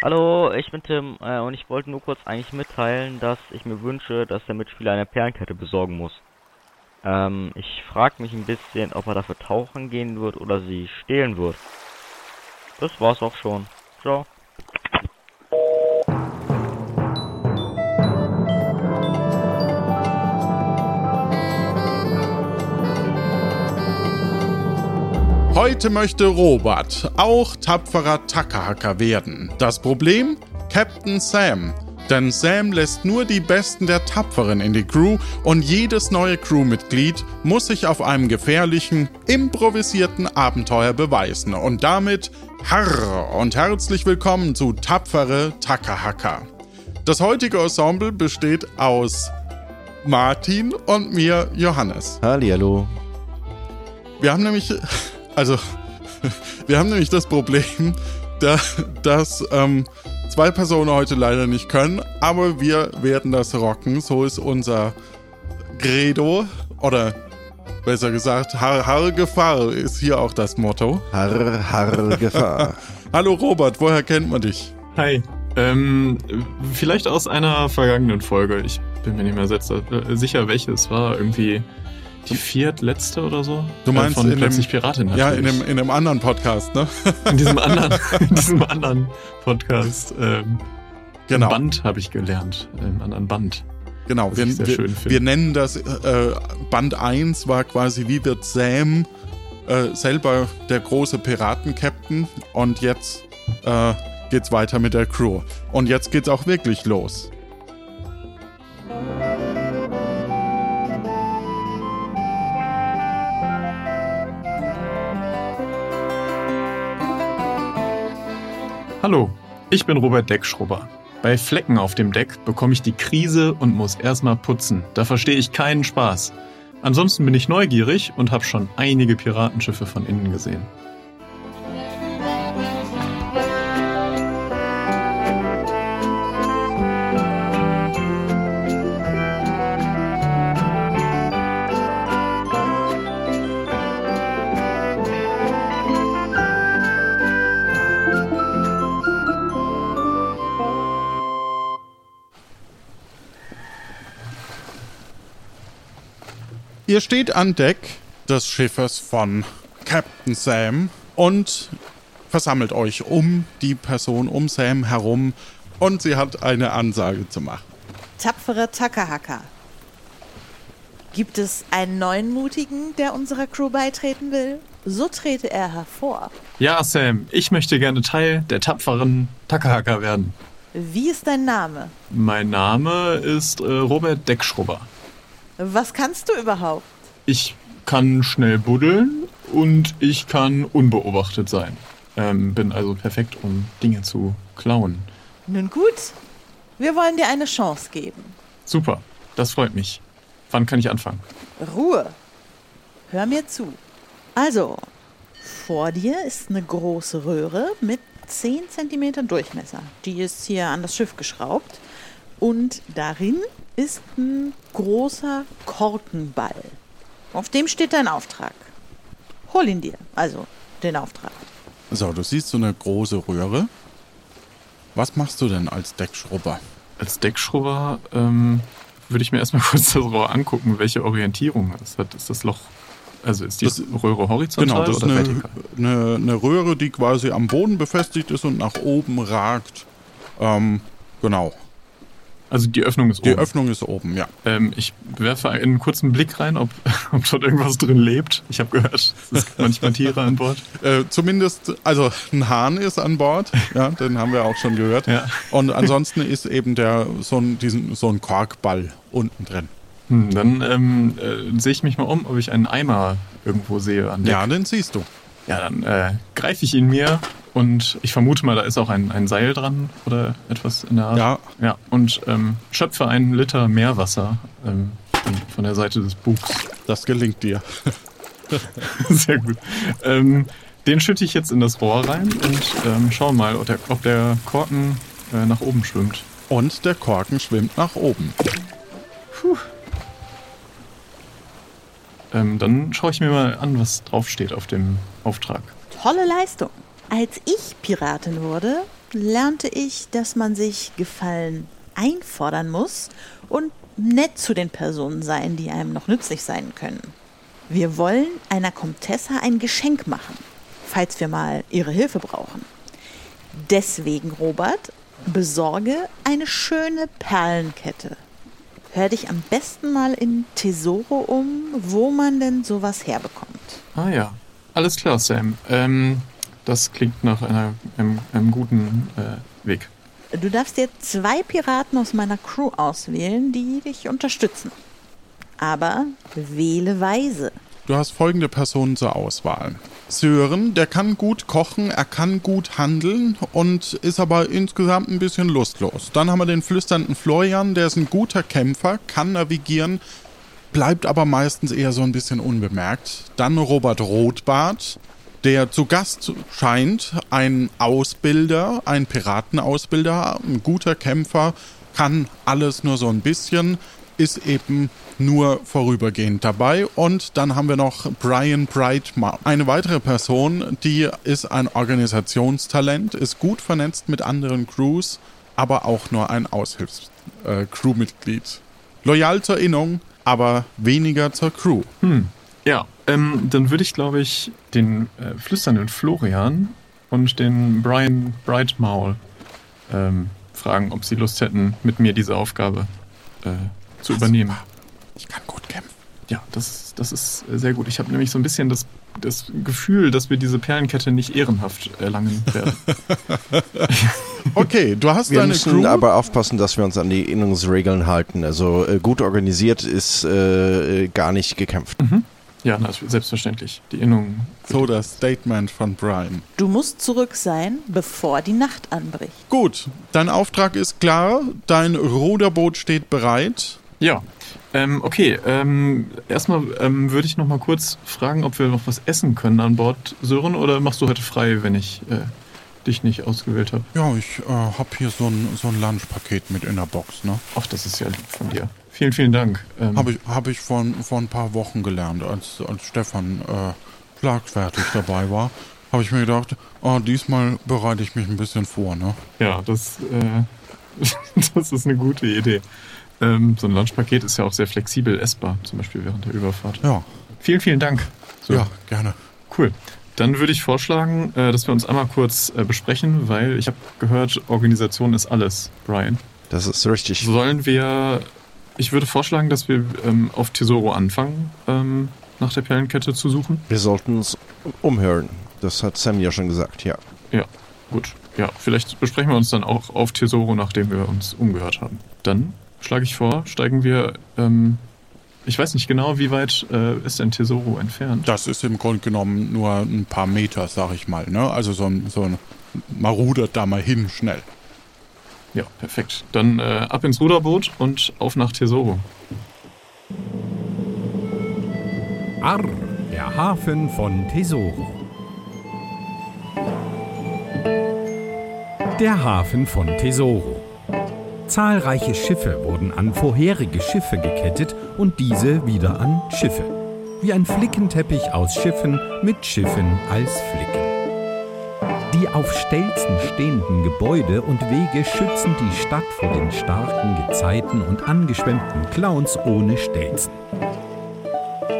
Hallo, ich bin Tim äh, und ich wollte nur kurz eigentlich mitteilen, dass ich mir wünsche, dass der Mitspieler eine Perlenkette besorgen muss. Ähm, ich frage mich ein bisschen, ob er dafür tauchen gehen wird oder sie stehlen wird. Das war's auch schon. Ciao. Heute möchte Robert auch tapferer Tackerhacker werden. Das Problem? Captain Sam. Denn Sam lässt nur die Besten der Tapferen in die Crew und jedes neue Crewmitglied muss sich auf einem gefährlichen, improvisierten Abenteuer beweisen. Und damit Harr und herzlich willkommen zu Tapfere Tackerhacker. Das heutige Ensemble besteht aus Martin und mir, Johannes. Hallihallo. Wir haben nämlich, also, wir haben nämlich das Problem, da, dass ähm, zwei Personen heute leider nicht können, aber wir werden das rocken. So ist unser Credo oder besser gesagt, Har, Har Gefahr ist hier auch das Motto. Harr, harr, Gefahr. Hallo Robert, woher kennt man dich? Hi. Ähm, vielleicht aus einer vergangenen Folge. Ich bin mir nicht mehr äh, sicher, welche es war. Irgendwie die viertletzte oder so. Du meinst äh, von in plötzlich dem, Piratin Ja, in natürlich. dem, in dem anderen Podcast, ne? in diesem anderen, in diesem anderen Podcast. Ähm, Genau. Band habe ich gelernt. Im anderen Band. Genau, wir, wir, wir nennen das, äh, Band 1 war quasi, wie wird Sam äh, selber der große Piratenkapitän und jetzt äh, geht's weiter mit der Crew. Und jetzt geht's auch wirklich los. Hallo, ich bin Robert Deckschrubber. Bei Flecken auf dem Deck bekomme ich die Krise und muss erstmal putzen. Da verstehe ich keinen Spaß. Ansonsten bin ich neugierig und habe schon einige Piratenschiffe von innen gesehen. Ihr steht an Deck des Schiffes von Captain Sam und versammelt euch um die Person um Sam herum und sie hat eine Ansage zu machen. Tapfere Tackerhacker. Gibt es einen neuen Mutigen, der unserer Crew beitreten will? So trete er hervor. Ja, Sam, ich möchte gerne Teil der tapferen Tackerhacker werden. Wie ist dein Name? Mein Name ist äh, Robert Deckschrubber. Was kannst du überhaupt? Ich kann schnell buddeln und ich kann unbeobachtet sein. Ähm, bin also perfekt, um Dinge zu klauen. Nun gut, wir wollen dir eine Chance geben. Super, das freut mich. Wann kann ich anfangen? Ruhe. Hör mir zu. Also, vor dir ist eine große Röhre mit 10 cm Durchmesser. Die ist hier an das Schiff geschraubt. Und darin ist ein großer Korkenball. Auf dem steht dein Auftrag. Hol ihn dir, also den Auftrag. So, du siehst so eine große Röhre. Was machst du denn als Deckschrubber? Als Deckschrubber ähm, würde ich mir erstmal kurz das Rohr angucken, welche Orientierung es hat. Ist das Loch, also ist die Das- Röhre horizontal Genau, das ist oder eine, vertikal? eine, eine Röhre, die quasi am Boden befestigt ist und nach oben ragt. Ähm, genau. Also die Öffnung ist Die oben. Öffnung ist oben, ja. Ähm, ich werfe einen kurzen Blick rein, ob, ob dort irgendwas drin lebt. Ich habe gehört, es gibt manchmal Tiere an Bord. Äh, zumindest, also ein Hahn ist an Bord, ja, den haben wir auch schon gehört. Ja. Und ansonsten ist eben der so ein, diesen, so ein Korkball unten drin. Hm, dann ähm, äh, sehe ich mich mal um, ob ich einen Eimer irgendwo sehe an Deck. Ja, den siehst du. Ja, dann äh, greife ich ihn mir und ich vermute mal, da ist auch ein, ein Seil dran oder etwas in der Art. Ja. Ja, und ähm, schöpfe einen Liter Meerwasser ähm, von, von der Seite des Bugs. Das gelingt dir. Sehr gut. Ähm, den schütte ich jetzt in das Rohr rein und ähm, schau mal, ob der, ob der Korken äh, nach oben schwimmt. Und der Korken schwimmt nach oben. Ähm, dann schaue ich mir mal an, was draufsteht auf dem Auftrag. Tolle Leistung. Als ich Piratin wurde, lernte ich, dass man sich Gefallen einfordern muss und nett zu den Personen sein, die einem noch nützlich sein können. Wir wollen einer Komtessa ein Geschenk machen, falls wir mal ihre Hilfe brauchen. Deswegen, Robert, besorge eine schöne Perlenkette. Hör dich am besten mal in Tesoro um, wo man denn sowas herbekommt. Ah ja, alles klar, Sam. Ähm, das klingt nach einer, einem, einem guten äh, Weg. Du darfst dir zwei Piraten aus meiner Crew auswählen, die dich unterstützen. Aber wähle weise. Du hast folgende Personen zur Auswahl. Sören, der kann gut kochen, er kann gut handeln und ist aber insgesamt ein bisschen lustlos. Dann haben wir den flüsternden Florian, der ist ein guter Kämpfer, kann navigieren, bleibt aber meistens eher so ein bisschen unbemerkt. Dann Robert Rotbart, der zu Gast scheint, ein Ausbilder, ein Piratenausbilder, ein guter Kämpfer, kann alles nur so ein bisschen, ist eben nur vorübergehend dabei. Und dann haben wir noch Brian Brightmar, eine weitere Person, die ist ein Organisationstalent, ist gut vernetzt mit anderen Crews, aber auch nur ein Aushilfs-Crewmitglied. Äh, Loyal zur Innung, aber weniger zur Crew. Hm. Ja, ähm, dann würde ich, glaube ich, den äh, flüsternden Florian und den Brian Brightmaul ähm, fragen, ob sie Lust hätten, mit mir diese Aufgabe äh, zu übernehmen. Ich kann gut kämpfen. Ja, das, das ist sehr gut. Ich habe nämlich so ein bisschen das, das Gefühl, dass wir diese Perlenkette nicht ehrenhaft erlangen werden. okay, du hast wir deine müssen Crew. aber aufpassen, dass wir uns an die Innungsregeln halten. Also äh, gut organisiert ist äh, gar nicht gekämpft. Mhm. Ja, na, selbstverständlich. Die Innung. So das Statement von Brian. Du musst zurück sein, bevor die Nacht anbricht. Gut, dein Auftrag ist klar, dein Ruderboot steht bereit. Ja, ähm, okay. Ähm, erstmal ähm, würde ich noch mal kurz fragen, ob wir noch was essen können an Bord, Sören, oder machst du heute frei, wenn ich äh, dich nicht ausgewählt habe? Ja, ich äh, habe hier so ein, so ein Lunchpaket mit in der Box, ne? Ach, das ist ja lieb von dir. Vielen, vielen Dank. Ähm, Habe ich, hab ich vor, vor ein paar Wochen gelernt, als, als Stefan äh, schlagfertig dabei war. Habe ich mir gedacht, oh, diesmal bereite ich mich ein bisschen vor, ne? Ja, das, äh, das ist eine gute Idee. Ähm, so ein Lunchpaket ist ja auch sehr flexibel essbar, zum Beispiel während der Überfahrt. Ja, Vielen, vielen Dank. So, ja, gerne. Cool. Dann würde ich vorschlagen, äh, dass wir uns einmal kurz äh, besprechen, weil ich habe gehört, Organisation ist alles, Brian. Das ist richtig. Sollen wir. Ich würde vorschlagen, dass wir ähm, auf Tesoro anfangen, ähm, nach der Perlenkette zu suchen. Wir sollten uns umhören. Das hat Sam ja schon gesagt, ja. Ja, gut. Ja, vielleicht besprechen wir uns dann auch auf Tesoro, nachdem wir uns umgehört haben. Dann schlage ich vor, steigen wir. Ähm, ich weiß nicht genau, wie weit äh, ist denn Tesoro entfernt? Das ist im Grunde genommen nur ein paar Meter, sag ich mal, ne? Also so ein, so ein man rudert da mal hin, schnell. Ja, perfekt. Dann äh, ab ins Ruderboot und auf nach Tesoro. Arr, der Hafen von Tesoro. Der Hafen von Tesoro. Zahlreiche Schiffe wurden an vorherige Schiffe gekettet und diese wieder an Schiffe. Wie ein Flickenteppich aus Schiffen mit Schiffen als Flicken. Die auf Stelzen stehenden Gebäude und Wege schützen die Stadt vor den starken Gezeiten und angeschwemmten Clowns ohne Stelzen.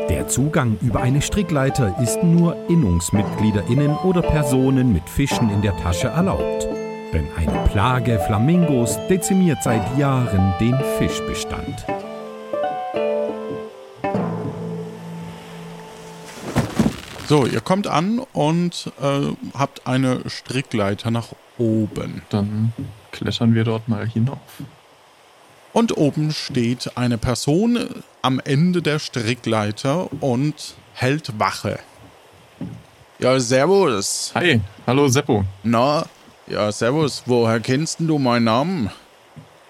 Der Zugang über eine Strickleiter ist nur InnungsmitgliederInnen oder Personen mit Fischen in der Tasche erlaubt. Denn eine Plage Flamingos dezimiert seit Jahren den Fischbestand. So, ihr kommt an und äh, habt eine Strickleiter nach oben. Dann klettern wir dort mal hinauf. Und oben steht eine Person am Ende der Strickleiter und hält Wache. Ja, servus. Hi, hallo Seppo. Na, ja, servus. Woher kennst du meinen Namen?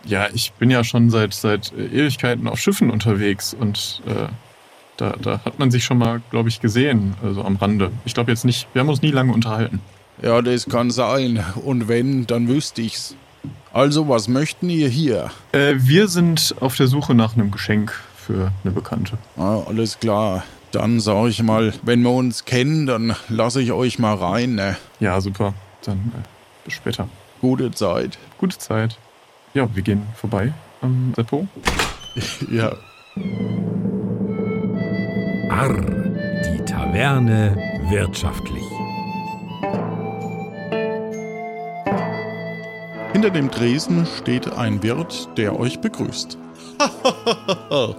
Ja, ich bin ja schon seit, seit äh, Ewigkeiten auf Schiffen unterwegs und äh, da, da hat man sich schon mal, glaube ich, gesehen, also am Rande. Ich glaube jetzt nicht, wir haben uns nie lange unterhalten. Ja, das kann sein. Und wenn, dann wüsste ich's. Also, was möchten ihr hier? Äh, wir sind auf der Suche nach einem Geschenk für eine Bekannte. Ah, alles klar. Dann sag ich mal, wenn wir uns kennen, dann lasse ich euch mal rein, ne? Ja, super. Dann äh, bis später. Gute Zeit. Gute Zeit. Ja, wir gehen vorbei am Depot. Ja. Arr, die Taverne wirtschaftlich. Hinter dem Tresen steht ein Wirt, der euch begrüßt.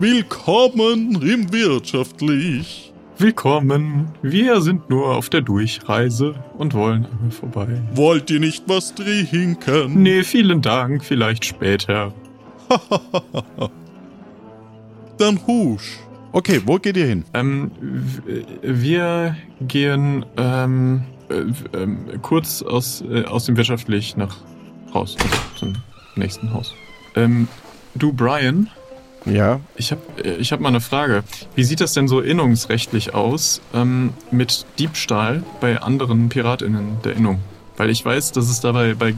Willkommen im Wirtschaftlich. Willkommen. Wir sind nur auf der Durchreise und wollen einmal vorbei. Wollt ihr nicht was trinken? Nee, vielen Dank. Vielleicht später. Dann husch. Okay, wo geht ihr hin? Ähm, w- wir gehen ähm, äh, ähm, kurz aus, äh, aus dem Wirtschaftlich nach raus, also zum nächsten Haus. Ähm, du, Brian, Ja, ich habe ich hab mal eine Frage. Wie sieht das denn so innungsrechtlich aus ähm, mit Diebstahl bei anderen PiratInnen der Innung? Weil ich weiß, dass es dabei bei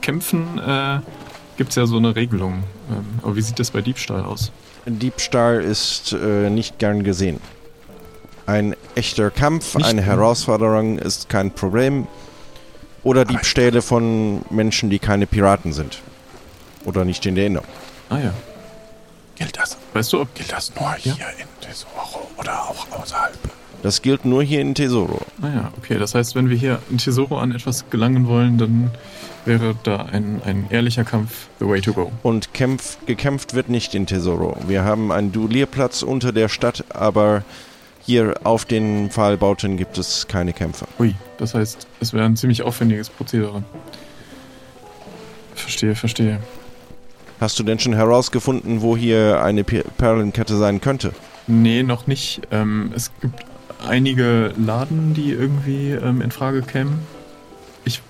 Kämpfen äh, gibt es ja so eine Regelung. Ähm, aber wie sieht das bei Diebstahl aus? Diebstahl ist äh, nicht gern gesehen. Ein echter Kampf, Nicht eine. Herausforderung ist kein Problem. Oder Diebstähle von Menschen, die keine Piraten sind. Oder nicht in der Erinnerung. Ah ja. Gilt das, Weißt du, ob gilt das nur hier in Tesoro oder auch außerhalb? Das gilt nur hier in Tesoro. Naja, Ah okay. Das heißt, wenn wir hier in Tesoro an etwas gelangen wollen, dann wäre da ein, ein ehrlicher Kampf the way to go. Und kämpf, gekämpft wird nicht in Tesoro. Wir haben einen Duellierplatz unter der Stadt, aber hier auf den Pfahlbauten gibt es keine Kämpfe. Ui, das heißt, es wäre ein ziemlich aufwendiges Prozedere. Verstehe, verstehe. Hast du denn schon herausgefunden, wo hier eine Perlenkette sein könnte? Nee, noch nicht. Ähm, es gibt einige Laden, die irgendwie ähm, in Frage kämen. Ich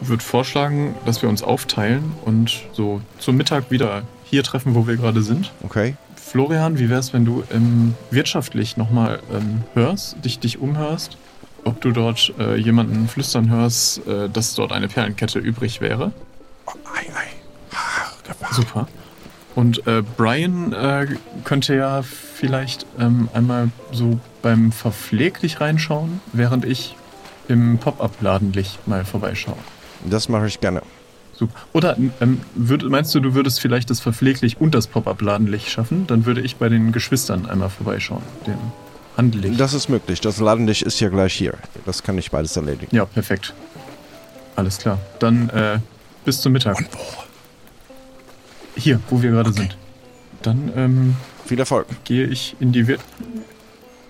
würde vorschlagen, dass wir uns aufteilen und so zum Mittag wieder hier treffen, wo wir gerade sind. Okay. Florian, wie wär's, wenn du ähm, wirtschaftlich nochmal ähm, hörst, dich, dich umhörst, ob du dort äh, jemanden flüstern hörst, äh, dass dort eine Perlenkette übrig wäre? Ei, ei. Super. Und äh, Brian äh, könnte ja vielleicht ähm, einmal so beim Verpfleglich reinschauen, während ich im Pop-Up-Ladenlicht mal vorbeischaue. Das mache ich gerne. Super. Oder ähm, würd, meinst du, du würdest vielleicht das Verpfleglich und das Pop-Up-Ladenlicht schaffen? Dann würde ich bei den Geschwistern einmal vorbeischauen, dem Handelicht. Das ist möglich. Das Ladenlicht ist ja gleich hier. Das kann ich beides erledigen. ja, perfekt. Alles klar. Dann äh, bis zum Mittag. Und wo? Hier, wo wir gerade sind. Dann ähm, Viel Erfolg. gehe ich in die Wir...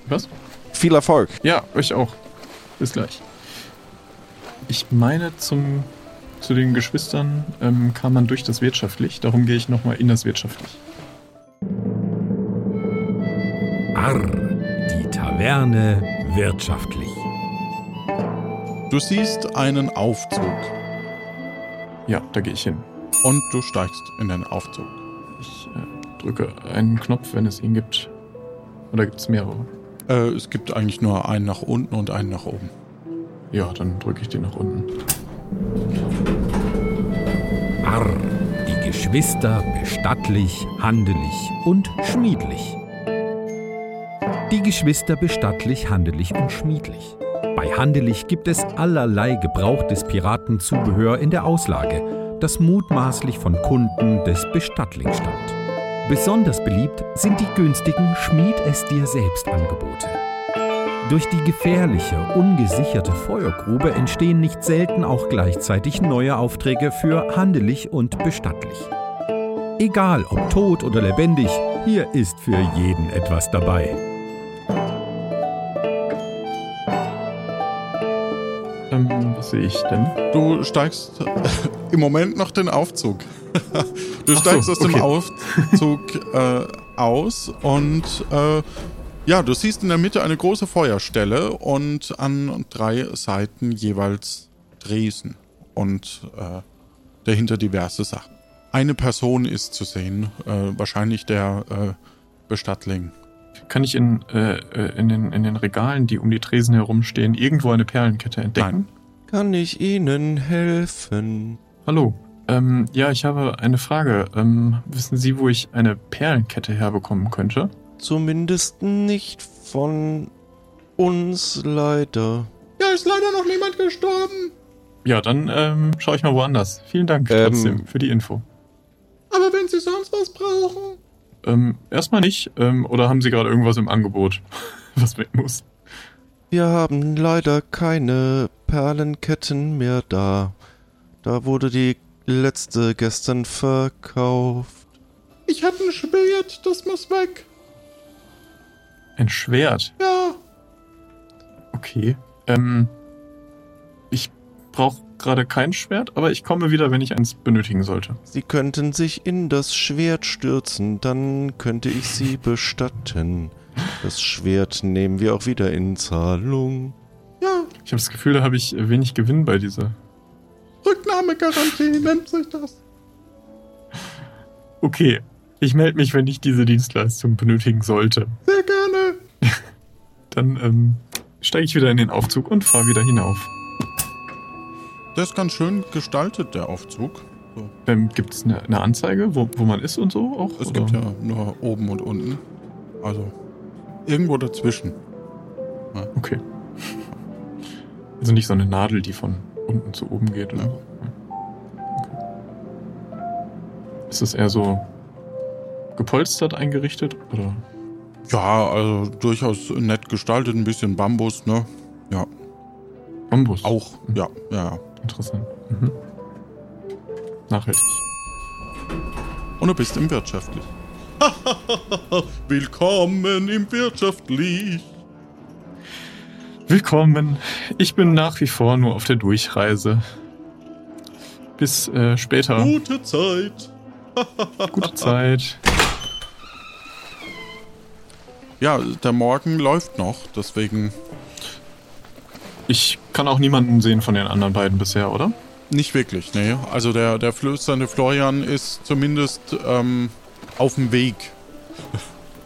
Was? Viel Erfolg. Ja, euch auch. Bis gleich. Ich meine, zum, zu den Geschwistern ähm, kam man durch das Wirtschaftlich. Darum gehe ich nochmal in das Wirtschaftlich. Arr, die Taverne wirtschaftlich. Du siehst einen Aufzug Ja, da gehe ich hin. Und du steigst in den Aufzug. Ich äh, drücke einen Knopf, wenn es ihn gibt. Oder gibt es mehrere? Äh, es gibt eigentlich nur einen nach unten und einen nach oben. Ja, dann drücke ich den nach unten. Arr, die Geschwister bestattlich, handelig und schmiedlich. Die Geschwister bestattlich, handelig und schmiedlich. Bei Handelig gibt es allerlei gebrauchtes Piratenzubehör in der Auslage, das mutmaßlich von Kunden des Bestattlings stammt. Besonders beliebt sind die günstigen Schmied es dir selbst Angebote. Durch die gefährliche, ungesicherte Feuergrube entstehen nicht selten auch gleichzeitig neue Aufträge für handelig und bestattlich. Egal ob tot oder lebendig, hier ist für jeden etwas dabei. Ähm, was sehe ich denn? Du steigst im Moment noch den Aufzug. du Ach steigst so, aus dem okay. Aufzug äh, aus und äh, ja, du siehst in der Mitte eine große Feuerstelle und an drei Seiten jeweils Dresen und äh, dahinter diverse Sachen. Eine Person ist zu sehen, äh, wahrscheinlich der äh, Bestattling. Kann ich in, äh, in, den, in den Regalen, die um die Tresen herumstehen, irgendwo eine Perlenkette entdecken? Kann ich Ihnen helfen? Hallo. Ähm, ja, ich habe eine Frage. Ähm, wissen Sie, wo ich eine Perlenkette herbekommen könnte? Zumindest nicht von uns leider. Ja, ist leider noch niemand gestorben. ja, dann ähm, schaue ich mal woanders. Vielen Dank Ähm, trotzdem für die Info. Aber wenn Sie sonst was brauchen. Ähm, erstmal nicht. Ähm, oder haben Sie gerade irgendwas im Angebot, was weg muss? Wir haben leider keine Perlenketten mehr da. Da wurde die letzte gestern verkauft. Ich hätte ein Schwert, das muss weg. Ein Schwert. Ja. Okay. Ähm, ich brauche gerade kein Schwert, aber ich komme wieder, wenn ich eins benötigen sollte. Sie könnten sich in das Schwert stürzen, dann könnte ich Sie bestatten. Das Schwert nehmen wir auch wieder in Zahlung. Ja, Ich habe das Gefühl, da habe ich wenig Gewinn bei dieser. Rücknahmegarantie nennt sich das. Okay, ich melde mich, wenn ich diese Dienstleistung benötigen sollte. Sehr gerne. Dann ähm, steige ich wieder in den Aufzug und fahre wieder hinauf. Der ist ganz schön gestaltet, der Aufzug. So. Ähm, Gibt es eine, eine Anzeige, wo, wo man ist und so auch? Es oder? gibt ja nur oben und unten. Also irgendwo dazwischen. Okay. Also nicht so eine Nadel, die von unten zu oben geht, oder? Ja. Ist das eher so gepolstert eingerichtet? Oder? Ja, also durchaus nett gestaltet, ein bisschen Bambus, ne? Ja, Bambus. auch. Ja, ja, ja. Interessant. Mhm. Nachhaltig. Und du bist im Wirtschaftlich. Willkommen im Wirtschaftlich. Willkommen. Ich bin nach wie vor nur auf der Durchreise. Bis äh, später. Gute Zeit. Gute Zeit. Ja, der Morgen läuft noch, deswegen Ich kann auch niemanden sehen von den anderen beiden bisher, oder? nicht wirklich, nee. Also der, der flüsternde Florian ist zumindest ähm, auf dem Weg.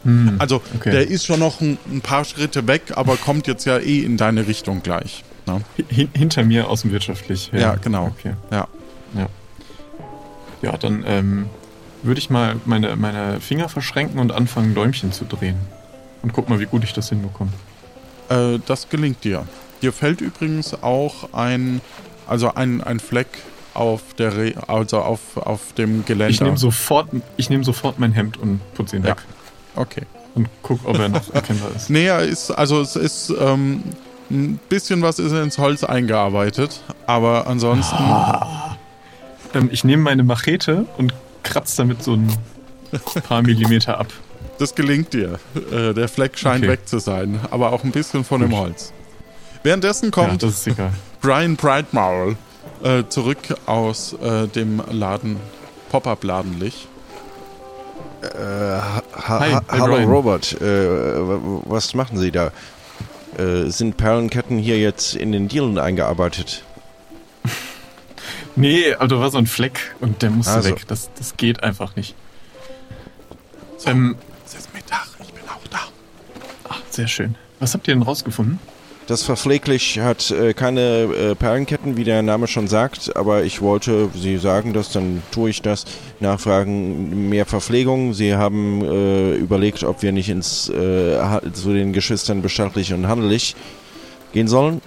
Hm. Also Okay. der ist schon noch ein, ein paar Schritte weg, aber kommt jetzt ja eh in deine Richtung gleich. Ne? Hin hinter mir außen wirtschaftlich. Ja, genau. Okay. Ja. Ja. Ja, dann ähm, würde ich mal meine, meine Finger verschränken und anfangen, Däumchen zu drehen. Und guck mal, wie gut ich das hinbekomme. Äh, das gelingt dir. Dir fällt übrigens auch ein, also ein, ein Fleck auf der Re also auf, auf dem Geländer. Ich nehme sofort, ich nehm sofort mein Hemd und putze ihn Ja. weg. Okay. Und guck, ob er noch erkennbar ist. Nee, er ist, also es ist ähm, ein bisschen was ist ins Holz eingearbeitet, aber ansonsten. Ähm, ich nehme meine Machete und kratze damit so ein paar Millimeter ab. Das gelingt dir. Äh, der Fleck scheint Okay. weg zu sein, aber auch ein bisschen von dem. Holz. Währenddessen Ja, kommt das ist egal. Brian Brightmaul äh, zurück aus äh, dem Laden, Pop-Up-Ladenlich. Äh, ha Hi, ha hallo Brian. Robert, äh, was machen Sie da? Äh, sind Perlenketten hier jetzt in den Dealen eingearbeitet? Nee, aber da war so ein Fleck und der musste Also. weg. Das, das geht einfach nicht. Ähm, Es ist Mittag, ich bin auch da. ach, sehr schön. Was habt ihr denn rausgefunden? Das Verpfleglich hat äh, keine äh, Perlenketten, wie der Name schon sagt, aber ich wollte, Sie sagen das, dann tue ich das. Nachfragen, mehr Verpflegung. Sie haben äh, überlegt, ob wir nicht ins, äh, zu den Geschwistern bestattlich und handelig gehen sollen.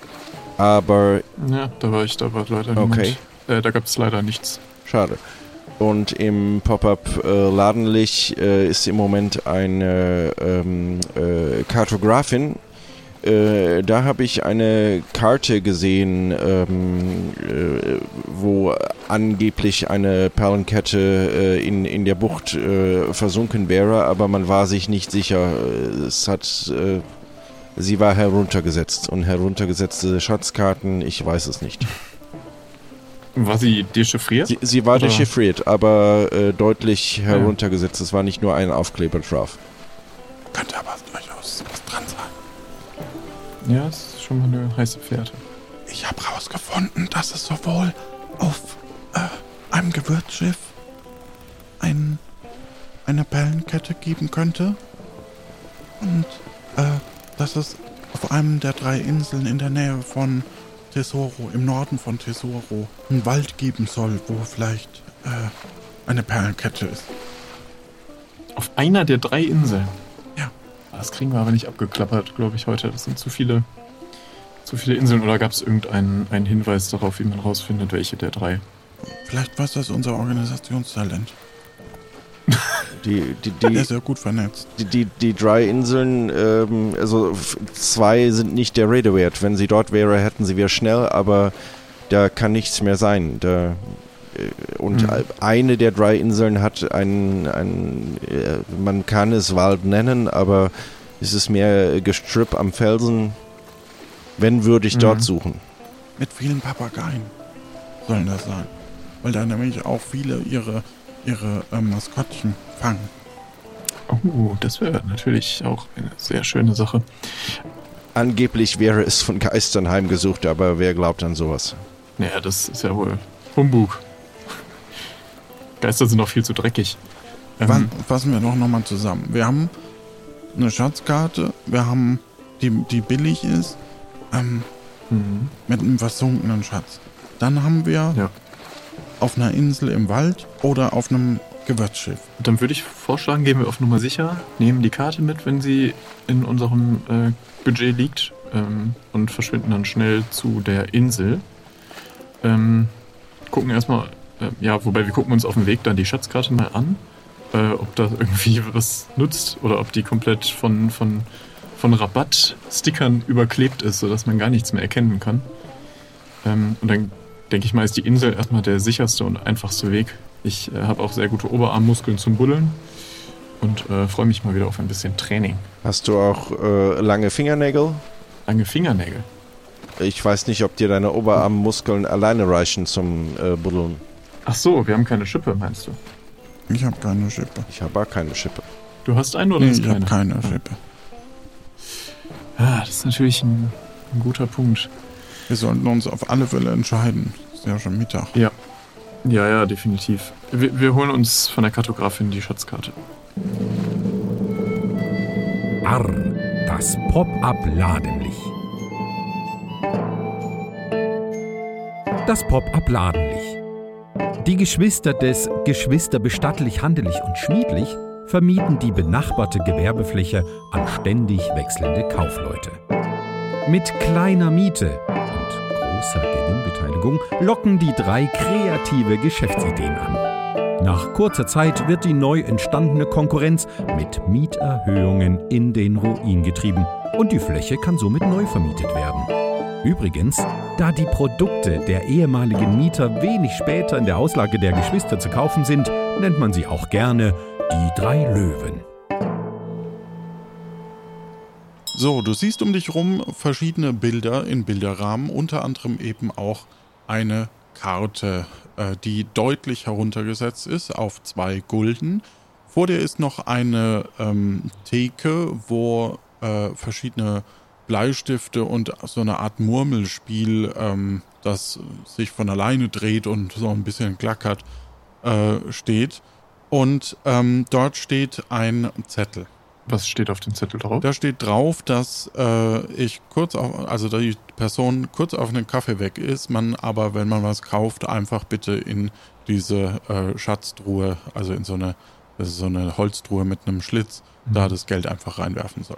Aber Ja, da war ich, da war leider Okay. Äh, da gab es leider nichts. Schade. Und im Pop-up äh, Ladenlich äh, ist im Moment eine ähm, äh, Kartografin. Äh, da habe ich eine Karte gesehen, ähm, äh, wo angeblich eine Perlenkette äh, in, in der Bucht versunken wäre, aber man war sich nicht sicher. Es hat, sie war heruntergesetzt und heruntergesetzte Schatzkarten, ich weiß es nicht. War sie dechiffriert? Sie, sie war Oder- dechiffriert, aber äh, deutlich heruntergesetzt. Es war nicht nur ein Aufkleber drauf. Könnte aber durchaus was dran sein. ja, es ist schon mal eine heiße Fährte. Ich habe herausgefunden, dass es sowohl auf äh, einem Gewürzschiff ein, eine Perlenkette geben könnte und äh, dass es auf einem der drei Inseln in der Nähe von Tesoro, im Norden von Tesoro, einen Wald geben soll, wo vielleicht äh, eine Perlenkette ist. Auf einer der drei Inseln. Ja. Das kriegen wir aber nicht abgeklappert, glaube ich, heute. Das sind zu viele so viele Inseln oder gab es irgendeinen einen Hinweis darauf, wie man rausfindet, welche der drei? Vielleicht was das unser Organisationstalent. Die, die, die, ist ja gut vernetzt. die, die, die drei Inseln, ähm, also zwei sind nicht der Rede wert. Wenn sie dort wäre, hätten sie wir schnell, aber da kann nichts mehr sein. Da, äh, und Mhm. eine der drei Inseln hat einen, einen äh, man kann es Wald nennen, aber es ist mehr Gestrüpp am Felsen. Wenn, würde ich dort Mhm. suchen. Mit vielen Papageien sollen das sein. Weil da nämlich auch viele ihre, ihre ähm, Maskottchen fangen. Oh, das wäre natürlich auch eine sehr schöne Sache. Angeblich wäre es von Geistern heimgesucht, aber wer glaubt an sowas? Naja, das ist ja wohl Humbug. Geister sind auch viel zu dreckig. Ähm, Fa- Fassen wir doch nochmal zusammen. Wir haben eine Schatzkarte, wir haben die, die billig ist, ähm, mhm. mit einem versunkenen Schatz. Dann haben wir Ja. auf einer Insel im Wald oder auf einem Gewürzschiff. Dann würde ich vorschlagen, gehen wir auf Nummer sicher, nehmen die Karte mit, wenn sie in unserem äh, Budget liegt ähm, und verschwinden dann schnell zu der Insel. Ähm, gucken erstmal, äh, ja, wobei wir gucken uns auf dem Weg dann die Schatzkarte mal an, äh, ob da irgendwie was nutzt oder ob die komplett von, von, von Rabattstickern überklebt ist, sodass man gar nichts mehr erkennen kann. Ähm, und dann denke ich mal, ist die Insel erstmal der sicherste und einfachste Weg. Ich äh, habe auch sehr gute Oberarmmuskeln zum Buddeln und äh, freue mich mal wieder auf ein bisschen Training. Hast du auch äh, lange Fingernägel? Lange Fingernägel. Ich weiß nicht, ob dir deine Oberarmmuskeln alleine reichen zum äh, Buddeln. Ach so, wir haben keine Schippe, meinst du? Ich habe keine Schippe. Ich habe auch keine Schippe. Du hast eine oder Nee, hast ich habe keine? keine Schippe. Ah, das ist natürlich ein, ein guter Punkt. Wir sollten uns auf alle Fälle entscheiden. Ist ja schon Mittag. Ja, ja, definitiv. Wir, wir holen uns von der Kartografin die Schatzkarte. Arr, das Pop-up-Ladenlicht. Das Pop-up-Ladenlicht. Die Geschwister des Geschwister bestattlich, handelig und schmiedlich vermieten die benachbarte Gewerbefläche an ständig wechselnde Kaufleute. Mit kleiner Miete großer Gewinnbeteiligung locken die drei kreative Geschäftsideen an. Nach kurzer Zeit wird die neu entstandene Konkurrenz mit Mieterhöhungen in den Ruin getrieben und die Fläche kann somit neu vermietet werden. Übrigens, da die Produkte der ehemaligen Mieter wenig später in der Auslage der Geschwister zu kaufen sind, nennt man sie auch gerne die drei Löwen. So, du siehst um dich rum verschiedene Bilder in Bilderrahmen, unter anderem eben auch eine Karte, äh, die deutlich heruntergesetzt ist auf zwei Gulden. Vor dir ist noch eine ähm, Theke, wo äh, verschiedene Bleistifte und so eine Art Murmelspiel, ähm, das sich von alleine dreht und so ein bisschen klackert, äh, steht. Und ähm, dort steht ein Zettel. Was steht auf dem Zettel drauf? Da steht drauf, dass äh, ich kurz auf, also die Person kurz auf einen Kaffee weg ist, man aber, wenn man was kauft, einfach bitte in diese äh, Schatztruhe, also in so eine, so eine Holztruhe mit einem Schlitz, Mhm. da das Geld einfach reinwerfen soll.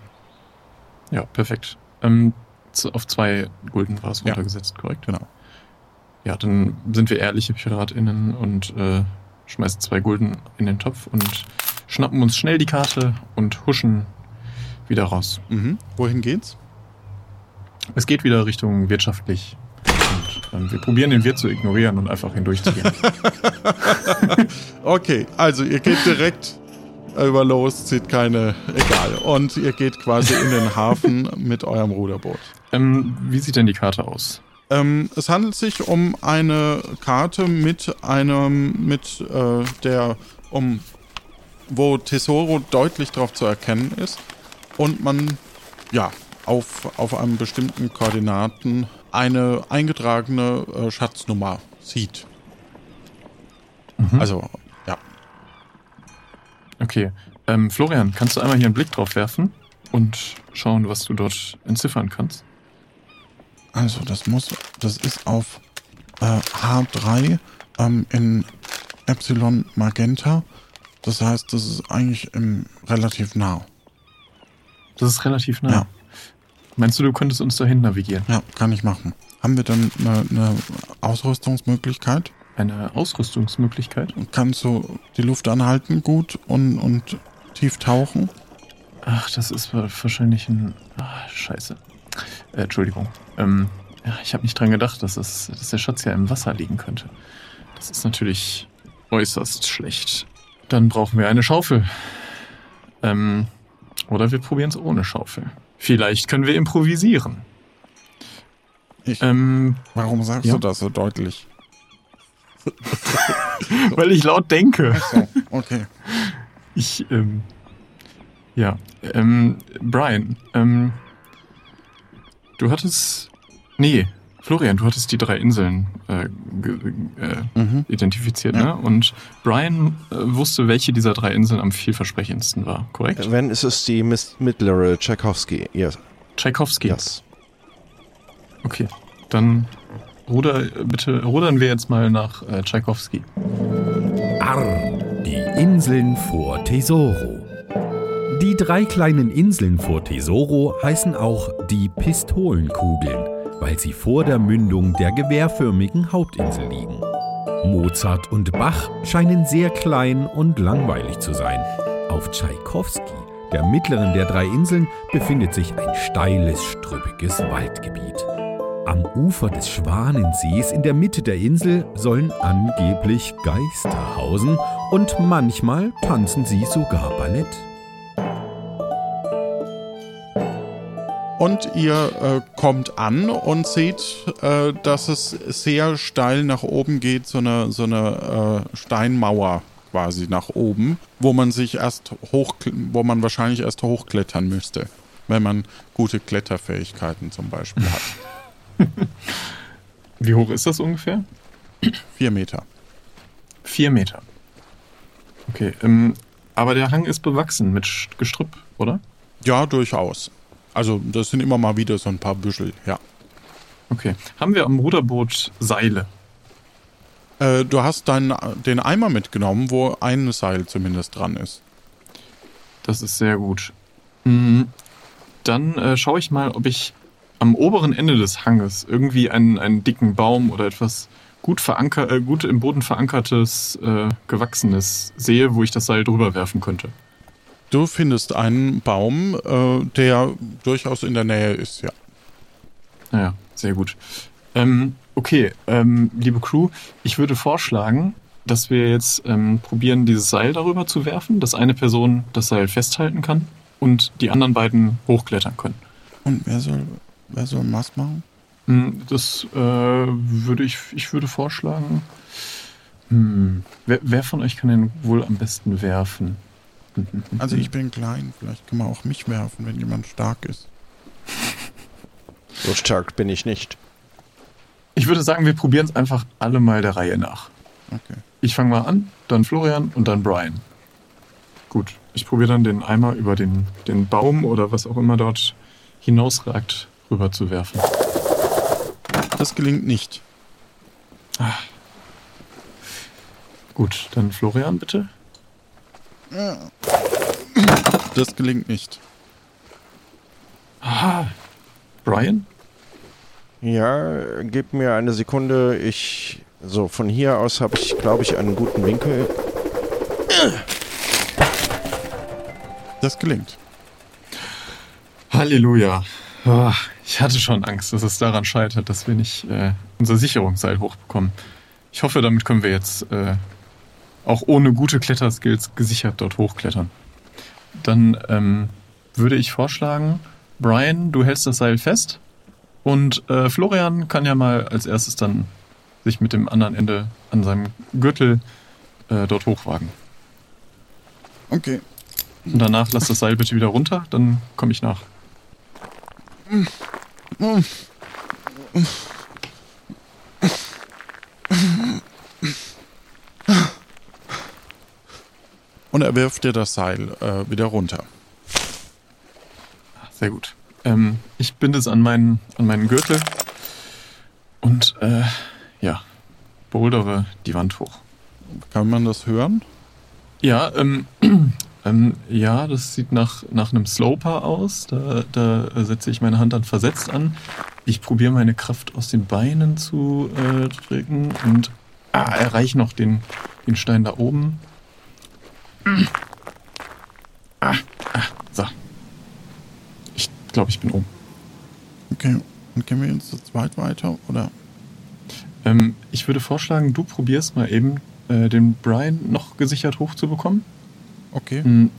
Ja, perfekt. Ähm, auf zwei Gulden war es Ja. runtergesetzt, korrekt? Genau. Ja, dann sind wir ehrliche PiratInnen und äh, schmeißen zwei Gulden in den Topf und schnappen uns schnell die Karte und huschen wieder raus. Mhm. Wohin geht's? Es geht wieder Richtung wirtschaftlich. Und ähm, wir probieren den Wirt zu ignorieren und einfach hindurchzugehen. Okay, also ihr geht direkt über los, zieht keine, egal. Und ihr geht quasi in den Hafen mit eurem Ruderboot. ähm, wie sieht denn die Karte aus? Ähm, es handelt sich um eine Karte mit einem, mit äh, der, um, wo Tesoro deutlich darauf zu erkennen ist und man, ja, auf, auf einem bestimmten Koordinaten eine eingetragene äh, Schatznummer sieht. Mhm. Also, ja. Okay. Ähm, Florian, kannst du einmal hier einen Blick drauf werfen und schauen, was du dort entziffern kannst? Also, das muss, das ist auf äh, H3 ähm, in Epsilon Magenta. Das heißt, das ist eigentlich im, relativ nah. Das ist relativ nah. Ja. Meinst du, du könntest uns dahin navigieren? Ja, kann ich machen. Haben wir dann eine, eine Ausrüstungsmöglichkeit? Eine Ausrüstungsmöglichkeit? Kannst du die Luft anhalten gut und, und tief tauchen? Ach, das ist wahrscheinlich ein. Ah, scheiße. Äh, Entschuldigung. Ähm, ja, ich habe nicht dran gedacht, dass, es, dass der Schatz ja im Wasser liegen könnte. Das ist natürlich äußerst schlecht. Dann brauchen wir eine Schaufel. Ähm, oder wir probieren es ohne Schaufel. Vielleicht können wir improvisieren. Ich, Ähm, warum sagst ja. du das so deutlich? weil ich laut denke. So, okay. Ich, ähm, ja, ähm, Brian, ähm, du hattest, nee, Florian, du hattest die drei Inseln äh, ge, äh, Mhm. identifiziert, Ja. ne? Und Brian äh, wusste, welche dieser drei Inseln am vielversprechendsten war, korrekt? Wenn ist es die mittlere Tchaikovsky. Yes. Tchaikovsky. yes. Okay, dann ruder, bitte, rudern wir jetzt mal nach äh, Tchaikovsky. Arr, die Inseln vor Tesoro. Die drei kleinen Inseln vor Tesoro heißen auch die Pistolenkugeln, weil sie vor der Mündung der gewehrförmigen Hauptinsel liegen. Mozart und Bach scheinen sehr klein und langweilig zu sein. Auf Tschaikowski, der mittleren der drei Inseln, befindet sich ein steiles, strüppiges Waldgebiet. Am Ufer des Schwanensees in der Mitte der Insel sollen angeblich Geister hausen und manchmal tanzen sie sogar Ballett. Und ihr äh, kommt an und seht, äh, dass es sehr steil nach oben geht, so eine, so eine äh, Steinmauer quasi nach oben, wo man sich erst hoch, wo man wahrscheinlich erst hochklettern müsste, wenn man gute Kletterfähigkeiten zum Beispiel hat. Wie hoch ist das ungefähr? Vier Meter. Vier Meter. Okay, ähm, aber der Hang ist bewachsen mit Gestrüpp, oder? Ja, durchaus. Also das sind immer mal wieder so ein paar Büschel, ja. Okay. Haben wir am Ruderboot Seile? Äh, du hast deinen, den Eimer mitgenommen, wo ein Seil zumindest dran ist. Das ist sehr gut. Mm, Dann äh, schaue ich mal, ob ich am oberen Ende des Hanges irgendwie einen, einen dicken Baum oder etwas gut, veranker äh, gut im Boden verankertes, äh, gewachsenes sehe, wo ich das Seil drüber werfen könnte. Du findest einen Baum, äh, der durchaus in der Nähe ist, ja. Naja, sehr gut. Ähm, okay, ähm, liebe Crew, ich würde vorschlagen, dass wir jetzt ähm, probieren, dieses Seil darüber zu werfen, dass eine Person das Seil festhalten kann und die anderen beiden hochklettern können. Und wer soll, wer soll was machen? Hm, Das äh, würde ich, ich würde vorschlagen. Hm, wer, wer von euch kann denn wohl am besten werfen? Also ich bin klein, vielleicht kann man auch mich werfen, wenn jemand stark ist. So stark bin ich nicht. Ich würde sagen, wir probieren es einfach alle mal der Reihe nach. Okay. Ich fange mal an, dann Florian und dann Brian. Gut, ich probiere dann den Eimer über den, den Baum oder was auch immer dort hinausragt rüber zu werfen. Das gelingt nicht. Gut, dann Florian bitte. Das gelingt nicht. Ah, Brian? Ja, gib mir eine Sekunde. Ich. So, von hier aus habe ich, glaube ich, einen guten Winkel. Das gelingt. Halleluja. Ich hatte schon Angst, dass es daran scheitert, dass wir nicht äh, unser Sicherungsseil hochbekommen. Ich hoffe, damit können wir jetzt äh, auch ohne gute Kletterskills gesichert dort hochklettern. Dann ähm, würde ich vorschlagen, Brian, du hältst das Seil fest und äh, Florian kann ja mal als erstes dann sich mit dem anderen Ende an seinem Gürtel äh, dort hochwagen. Okay. Und danach lass das Seil bitte wieder runter, dann komme ich nach. Und er wirft dir das Seil äh, wieder runter. Sehr gut. Ähm, ich binde es an meinen, an meinen Gürtel und äh, ja, bouldere die Wand hoch. Kann man das hören? Ja, ähm, Ähm, ja, das sieht nach, nach einem Sloper aus. Da, da setze ich meine Hand dann versetzt an. Ich probiere meine Kraft aus den Beinen zu äh, drücken und ah, erreiche noch den, den Stein da oben. Ah, ah, so. Ich glaube, ich bin oben. Okay, und gehen wir jetzt zu zweit weiter, oder? Ähm, ich würde vorschlagen, du probierst mal eben, äh, den Brian noch gesichert hochzubekommen. Okay. Hm,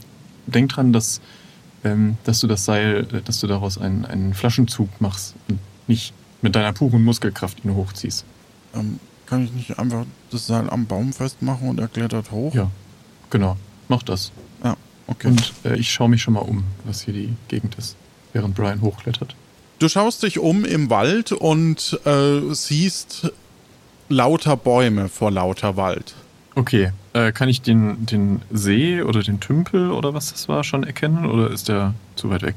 Denk dran, dass, ähm, dass du das Seil, äh, dass du daraus einen, einen Flaschenzug machst und nicht mit deiner puren Muskelkraft ihn hochziehst. Ähm, kann ich nicht einfach das Seil am Baum festmachen und er klettert hoch? Ja, genau. Mach das. Ja, okay. Und äh, ich schaue mich schon mal um, was hier die Gegend ist, während Brian hochklettert. Du schaust dich um im Wald und äh, siehst lauter Bäume vor lauter Wald. Okay, äh, kann ich den, den See oder den Tümpel oder was das war schon erkennen oder ist der zu weit weg?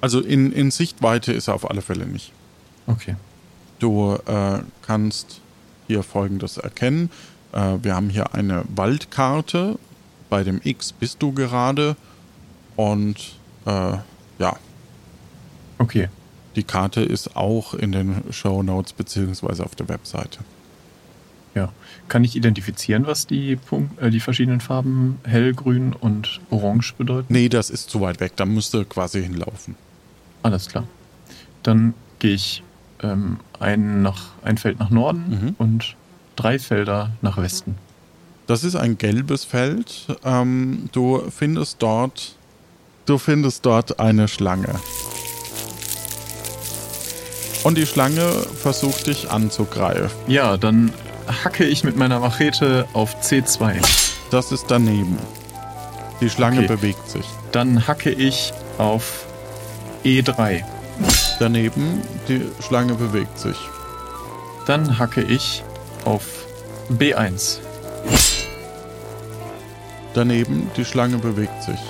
Also in, in Sichtweite ist er auf alle Fälle nicht. Okay. Du äh, kannst hier folgendes erkennen. Äh, wir haben hier eine Waldkarte. Bei dem X bist du gerade. Und äh, ja, Okay. die Karte ist auch in den Show Notes beziehungsweise auf der Webseite. Ja. Kann ich identifizieren, was die, Punkt, äh, die verschiedenen Farben hell, grün und orange bedeuten? Nee, das ist zu weit weg. Da müsste quasi hinlaufen. Alles klar. Dann gehe ich ähm, ein, nach, ein Feld nach Norden Mhm. und drei Felder nach Westen. Das ist ein gelbes Feld. Ähm, du findest dort, du findest dort eine Schlange. Und die Schlange versucht dich anzugreifen. Ja, dann hacke ich mit meiner Machete auf C2. Das ist daneben. Die Schlange Okay. bewegt sich. Dann hacke ich auf E3. Daneben, die Schlange bewegt sich. Dann hacke ich auf B1. Daneben, die Schlange bewegt sich.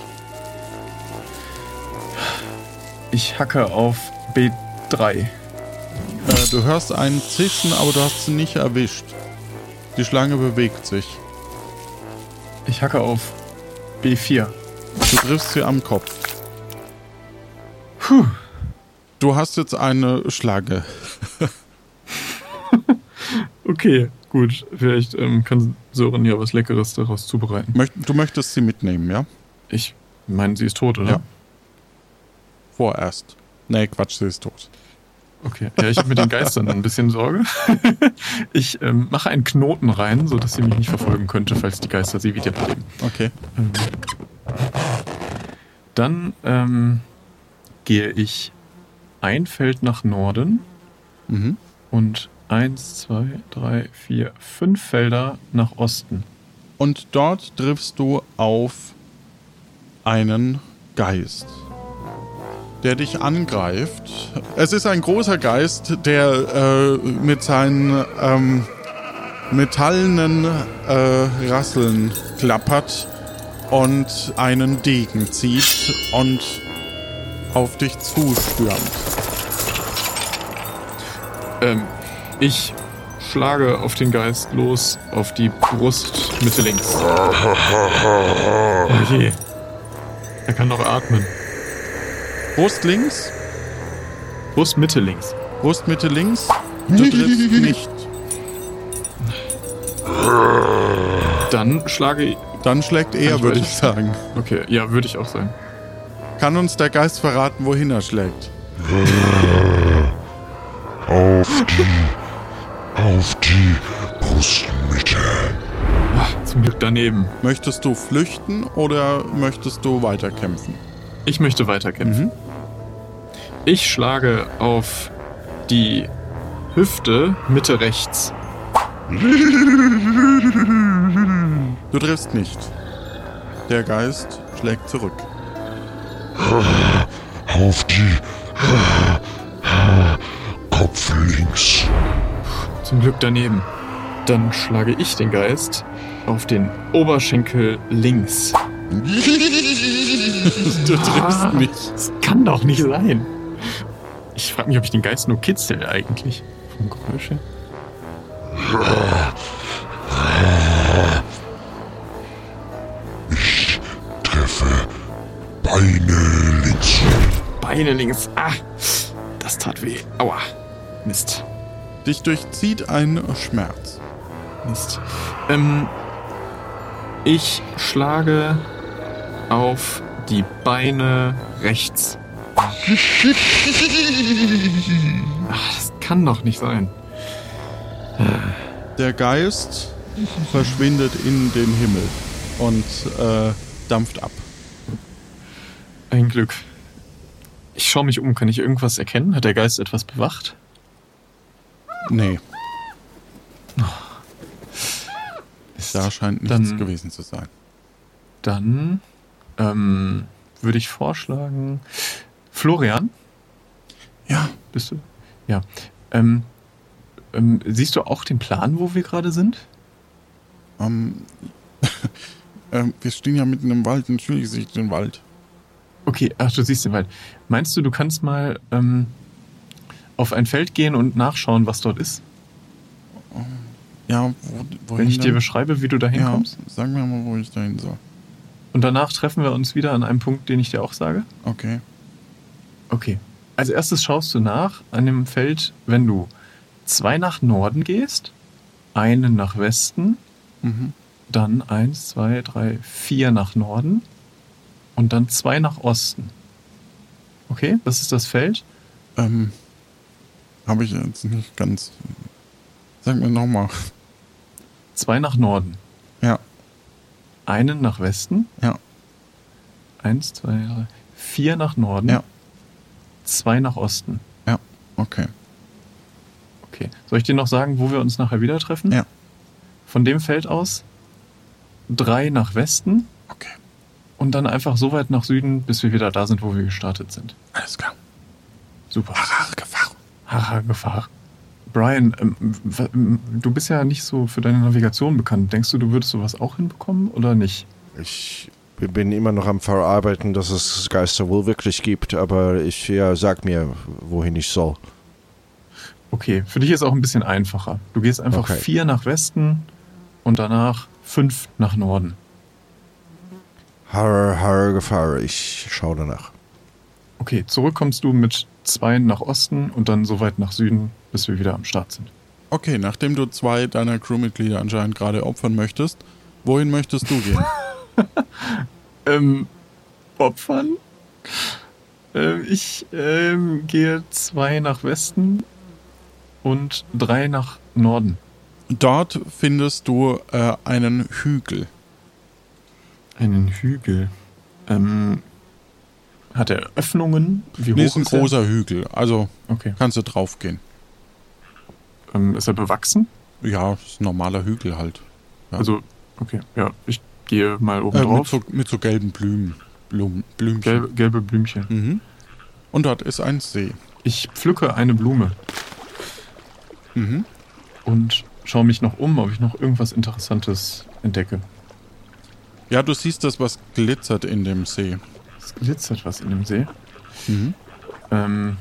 Ich hacke auf B3. Äh, du hörst einen Zischen, aber du hast sie nicht erwischt. Die Schlange bewegt sich. Ich hacke auf B4. Du triffst sie am Kopf. Puh. Du hast jetzt eine Schlange. Okay, gut. Vielleicht ähm, kann Sören ja was Leckeres daraus zubereiten. Möcht- Du möchtest sie mitnehmen, ja? Ich meine, sie ist tot, oder? Ja. Vorerst. Nee, Quatsch, sie ist tot. Okay. Ja, ich habe mit den Geistern ein bisschen Sorge. Ich ähm, mache einen Knoten rein, sodass sie mich nicht verfolgen könnte, falls die Geister sie wiederbeleben. Okay. Ähm, Dann ähm, gehe ich ein Feld nach Norden Mhm. und eins, zwei, drei, vier, fünf Felder nach Osten. Und dort triffst du auf einen Geist, der dich angreift. Es ist ein großer Geist, der äh, mit seinen ähm, metallenen äh, Rasseln klappert und einen Degen zieht und auf dich zustürmt. Ähm, ich schlage auf den Geist los, auf die Brust Mitte links. Oh je. Er kann noch atmen. Brust links, Brust Mitte links. Brust Mitte links. Du triffst nicht. Dann schlage ich. Dann schlägt er, Ich würde ich sagen. Okay, ja, würde ich auch sagen. Kann uns der Geist verraten, wohin er schlägt? Auf die, auf die Brustmitte. Ach, zum Glück daneben. Möchtest du flüchten oder möchtest du weiterkämpfen? Ich möchte weiterkämpfen. Ich schlage auf die Hüfte Mitte rechts. Du triffst nicht. Der Geist schlägt zurück. Auf die Zum Glück daneben. Dann schlage ich den Geist auf den Oberschenkel links. Du triffst nicht. Das kann doch nicht sein. Ich frage mich, ob ich den Geist nur kitzel eigentlich. Vom Geräusch her. Ich treffe Beine links. Beine links. Ah, das tat weh. Aua. Mist. Dich durchzieht ein Schmerz. Mist. Ähm, ich schlage auf die Beine rechts. Ach, das kann doch nicht sein. Der Geist verschwindet in den Himmel und äh, dampft ab. Ein Glück. Ich schaue mich um. Kann ich irgendwas erkennen? Hat der Geist etwas bewacht? Nee, Mist. da scheint nichts Dann- gewesen zu sein. Dann ähm, würde ich vorschlagen. Florian, Ja, bist du? Ja. Ähm, ähm, siehst du auch den Plan, wo wir gerade sind? ähm, ähm, wir stehen ja mitten im Wald. Natürlich sehe ich den Wald. Okay, ach, du siehst den Wald. Meinst du, du kannst mal ähm, auf ein Feld gehen und nachschauen, was dort ist? Ja, wo, wohin Wenn ich dir beschreibe, wie du da ja, hinkommst? sag mir mal, wo ich dahin soll. Und danach treffen wir uns wieder an einem Punkt, den ich dir auch sage? Okay. Okay. Als erstes schaust du nach an dem Feld, wenn du zwei nach Norden gehst, einen nach Westen, Mhm. dann eins, zwei, drei, vier nach Norden und dann zwei nach Osten. Okay, das ist das Feld. Ähm, habe ich jetzt nicht ganz. Sag mir nochmal. Zwei nach Norden, Ja, einen nach Westen, ja, eins, zwei, drei, vier nach Norden, Ja. zwei nach Osten. ja. Okay. Okay. Soll ich dir noch sagen, wo wir uns nachher wieder treffen? Ja. Von dem Feld aus drei nach Westen Okay. und dann einfach so weit nach Süden, bis wir wieder da sind, wo wir gestartet sind. Alles klar. Super. Haha, Gefahr. Haha, Gefahr. Brian, ähm, du bist ja nicht so für deine Navigation bekannt. Denkst du, du würdest sowas auch hinbekommen oder nicht? Ich bin immer noch am Verarbeiten, dass es Geister wohl wirklich gibt, aber ich, ja, sag mir, wohin ich soll. Okay, für dich ist auch ein bisschen einfacher. Du gehst einfach Okay. vier nach Westen und danach fünf nach Norden. Harre, harre, Gefahr, ich schaue danach. Okay, zurück kommst du mit zwei nach Osten und dann so weit nach Süden, bis wir wieder am Start sind. Okay, nachdem du zwei deiner Crewmitglieder anscheinend gerade opfern möchtest, wohin möchtest du gehen? Ähm, opfern? Ähm, ich ähm, gehe zwei nach Westen und drei nach Norden. Dort findest du äh, einen Hügel. Einen Hügel. Ähm, hat er Öffnungen? Wie Nee, hoch ist ein ist er? großer Hügel. Also Okay. kannst du draufgehen. Ähm, ist er bewachsen? Ja, ist ein normaler Hügel halt. Ja. Also, okay, ja, ich gehe mal oben Äh, mit, drauf. so, mit so gelben Blumen. Blumen Blümchen. Gelbe, gelbe Blümchen. Mhm. Und dort ist ein See. Ich pflücke eine Blume Mhm. und schaue mich noch um, ob ich noch irgendwas Interessantes entdecke. Ja, du siehst das, was glitzert in dem See. Es glitzert was in dem See. Mhm. Ähm,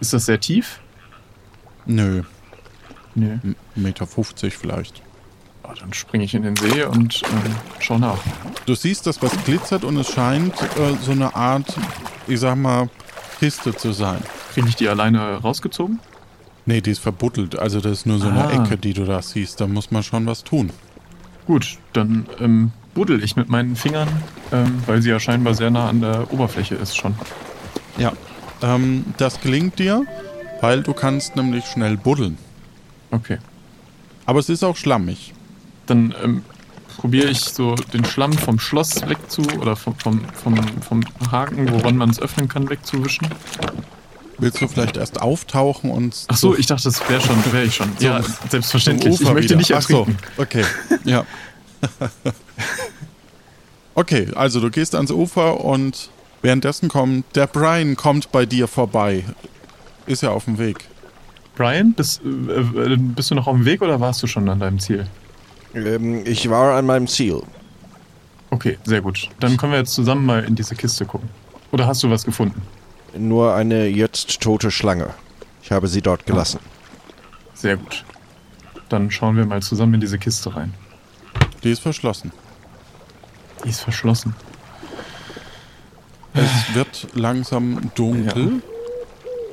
ist das sehr tief? Nö, Nee. M- Meter 50 vielleicht. Ah, dann springe ich in den See und ähm, schau nach. Du siehst das, was glitzert und es scheint äh, so eine Art, ich sag mal, Kiste zu sein. Kriege ich die alleine rausgezogen? Nee, die ist verbuddelt. Also das ist nur so eine Ah. Ecke, die du da siehst. Da muss man schon was tun. Gut, dann ähm, buddel ich mit meinen Fingern, ähm, weil sie ja scheinbar sehr nah an der Oberfläche ist schon. Ja. Ähm, das gelingt dir, weil du kannst nämlich schnell buddeln. Okay. Aber es ist auch schlammig. Dann ähm, probiere ich so den Schlamm vom Schloss wegzu oder vom, vom, vom, vom Haken, woran man es öffnen kann, wegzuwischen. Willst du vielleicht erst auftauchen und Ach so, ich dachte, das wäre schon, wäre ich schon. Ja, selbstverständlich. Ich möchte wieder. nicht Ach so, ertrinken. okay. Ja. okay, also du gehst ans Ufer und währenddessen kommt der Brian kommt bei dir vorbei. Ist ja auf dem Weg. Brian, bist, äh, äh, bist du noch auf dem Weg oder warst du schon an deinem Ziel? Ähm, ich war an meinem Ziel. Okay, sehr gut. Dann können wir jetzt zusammen mal in diese Kiste gucken. Oder hast du was gefunden? Nur eine jetzt tote Schlange. Ich habe sie dort gelassen. Sehr gut. Dann schauen wir mal zusammen in diese Kiste rein. Die ist verschlossen. Die ist verschlossen. Es wird langsam dunkel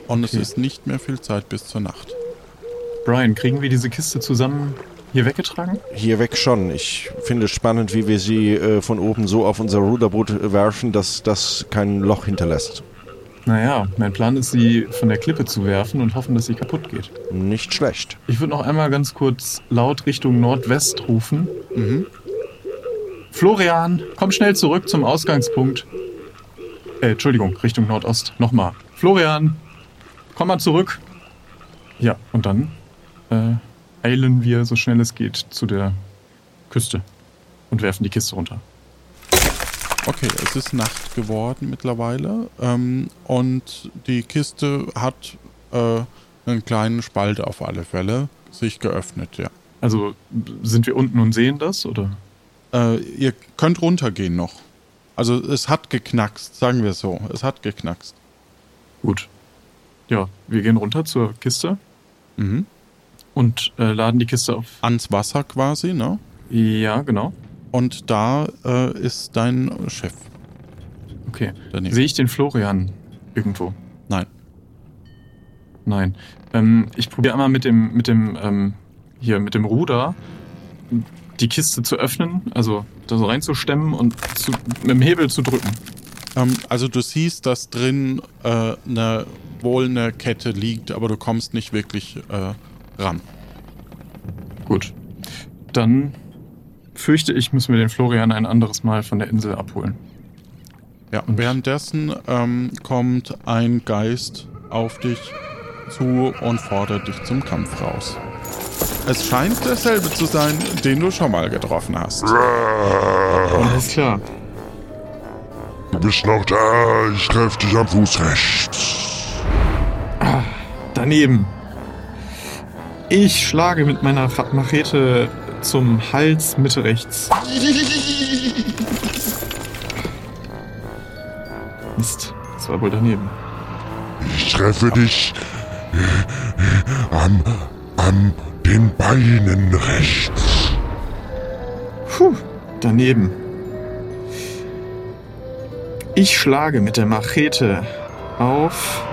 und es Okay. ist nicht mehr viel Zeit bis zur Nacht. Brian, kriegen wir diese Kiste zusammen hier weggetragen? Hier weg schon. Ich finde es spannend, wie wir sie äh, von oben so auf unser Ruderboot werfen, dass das kein Loch hinterlässt. Naja, mein Plan ist, sie von der Klippe zu werfen und hoffen, dass sie kaputt geht. Nicht schlecht. Ich würde noch einmal ganz kurz laut Richtung Nordwest rufen. Florian, komm schnell zurück zum Ausgangspunkt. Äh, Entschuldigung, Richtung Nordost. Nochmal. Florian, komm mal zurück. Ja, und dann äh, eilen wir so schnell es geht zu der Küste und werfen die Kiste runter. Okay, es ist Nacht geworden mittlerweile ähm, und die Kiste hat äh, einen kleinen Spalt auf alle Fälle sich geöffnet, ja. Also sind wir unten und sehen das, oder? Äh, ihr könnt runtergehen noch. Also es hat geknackst, sagen wir so. Es hat geknackst. Gut. Ja, wir gehen runter zur Kiste Mhm. und äh, laden die Kiste auf. Ans Wasser quasi, ne? Ja, genau. Und da äh, ist dein Chef Okay. daneben. Sehe ich den Florian irgendwo? Nein. Nein. Ähm, ich probiere einmal mit dem, mit dem, ähm, hier, mit dem Ruder die Kiste zu öffnen, also da so reinzustemmen und zu, mit dem Hebel zu drücken. Ähm, also du siehst, dass drin äh, eine, wohl eine Kette liegt, aber du kommst nicht wirklich äh, ran. Gut. Dann fürchte ich, müssen wir den Florian ein anderes Mal von der Insel abholen. Ja, währenddessen ähm, kommt ein Geist auf dich zu und fordert dich zum Kampf raus. Es scheint derselbe zu sein, den du schon mal getroffen hast. Alles klar. Du bist noch da, ich treffe dich am Fuß rechts. Daneben. Ich schlage mit meiner Machete zum Hals Mitte rechts. Mist, das war wohl daneben. Ich treffe dich äh, am, an den Beinen rechts. Puh, daneben. Ich schlage mit der Machete auf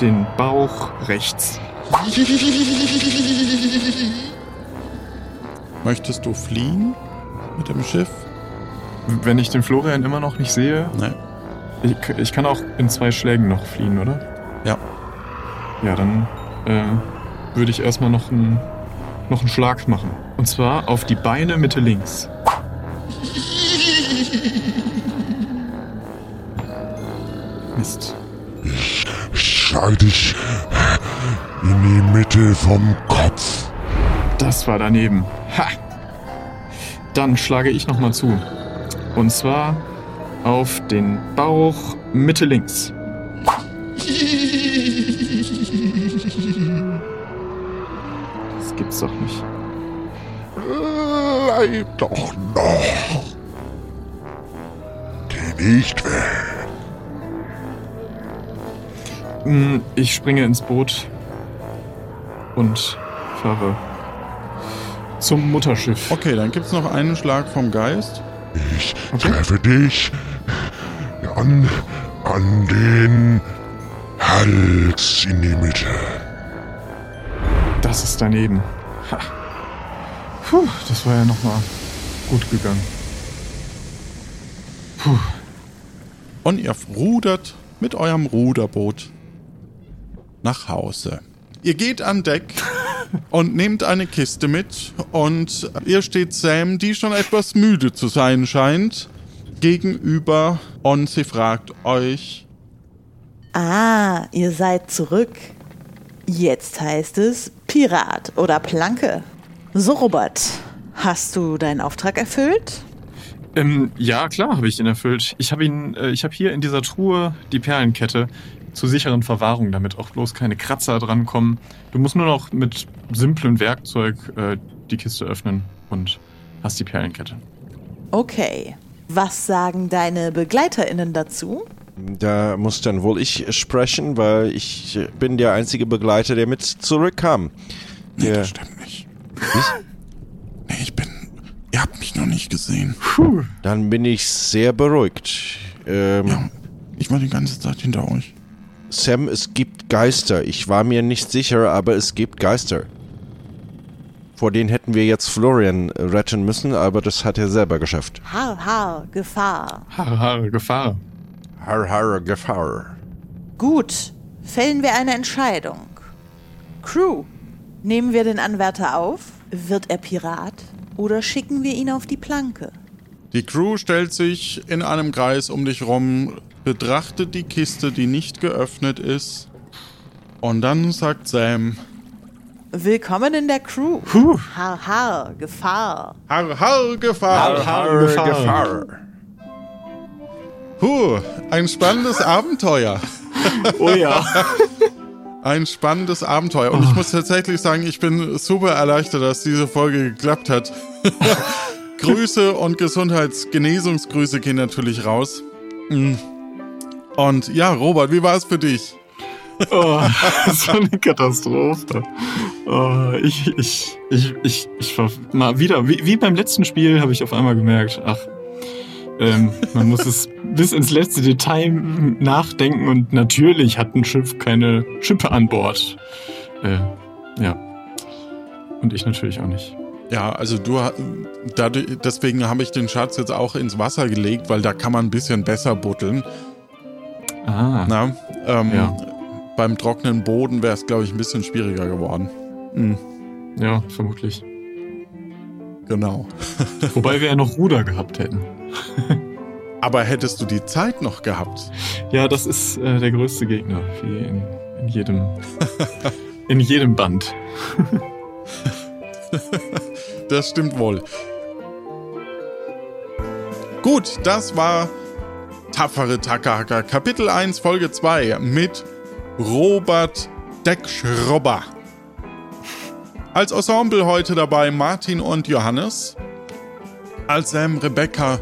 den Bauch rechts. Möchtest du fliehen mit dem Schiff? Wenn ich den Florian immer noch nicht sehe, Nein. ich, ich kann auch in zwei Schlägen noch fliehen, oder? Ja. Ja, dann äh, würde ich erstmal noch einen, noch einen Schlag machen. Und zwar auf die Beine Mitte links. Mist. Ich schlage dich in die Mitte vom Kopf. Das war daneben. Ha! Dann schlage ich nochmal zu. Und zwar auf den Bauch Mitte links. Das gibt's doch nicht. Bleib doch noch. Geh nicht weg. Mm, Ich springe ins Boot und fahre zum Mutterschiff. Okay, dann gibt's noch einen Schlag vom Geist. Ich treffe dich an, an den Hals in die Mitte. Das ist daneben. Ha. Puh, das war ja nochmal gut gegangen. Puh. Und ihr rudert mit eurem Ruderboot nach Hause. Ihr geht an Deck und nehmt eine Kiste mit und ihr steht Sam, die schon etwas müde zu sein scheint, gegenüber und sie fragt euch, Ah, ihr seid zurück. Jetzt heißt es Pirat oder Planke. So, Robert, hast du deinen Auftrag erfüllt? Ähm, ja, klar, habe ich ihn erfüllt. Ich habe ihn, äh, ich habe hier in dieser Truhe die Perlenkette zur sicheren Verwahrung, damit auch bloß keine Kratzer drankommen. Du musst nur noch mit simplem Werkzeug äh, die Kiste öffnen und hast die Perlenkette. Okay. Was sagen deine BegleiterInnen dazu? Da muss dann wohl ich sprechen, weil ich bin der einzige Begleiter, der mit zurückkam. nee, Der, das stimmt nicht. Nee, ich bin, ihr habt mich noch nicht gesehen. Puh. dann bin ich sehr beruhigt. Ähm, Ja. Ich war die ganze Zeit hinter euch. Sam, es gibt Geister. Ich war mir nicht sicher, aber es gibt Geister. Vor denen hätten wir jetzt Florian retten müssen, aber das hat er selber geschafft. Har, har, Gefahr. Haare, Haare, Gefahr. Har, har, Gefahr. Gut, fällen wir eine Entscheidung. Crew, nehmen wir den Anwärter auf? Wird er Pirat? Oder schicken wir ihn auf die Planke? Die Crew stellt sich in einem Kreis um dich rum, betrachtet die Kiste, die nicht geöffnet ist. Und dann sagt Sam, Willkommen in der Crew. Puh. Har, har, Gefahr. Har, har, Gefahr. Har, Gefahr. Puh, ein spannendes Abenteuer. Oh ja. Ein spannendes Abenteuer. Und ich muss tatsächlich sagen, ich bin super erleichtert, dass diese Folge geklappt hat. Grüße und Gesundheitsgenesungsgrüße gehen natürlich raus. Mm. Und ja, Robert, wie war es für dich? Oh, so eine Katastrophe. Oh, ich, ich, ich, ich, ich war mal wieder, wie, wie beim letzten Spiel habe ich auf einmal gemerkt, ach, ähm, man muss es bis ins letzte Detail nachdenken und natürlich hat ein Schiff keine Schippe an Bord. Äh, ja. Und ich natürlich auch nicht. Ja, also du, dadurch, deswegen habe ich den Schatz jetzt auch ins Wasser gelegt, weil da kann man ein bisschen besser buddeln. Ah. Na, ähm, Ja. Beim trockenen Boden wäre es, glaube ich, ein bisschen schwieriger geworden. Mhm, Ja, vermutlich. genau. Wobei wir ja noch Ruder gehabt hätten. Aber hättest du die Zeit noch gehabt? Ja, das ist äh, der größte Gegner, wie in, in jedem in jedem Band. Das stimmt wohl. Gut, das war Tapfere Takahaka, Kapitel 1, Folge 2 mit Robert Deckschrobber. Als Ensemble heute dabei Martin und Johannes. Als Sam Rebecca.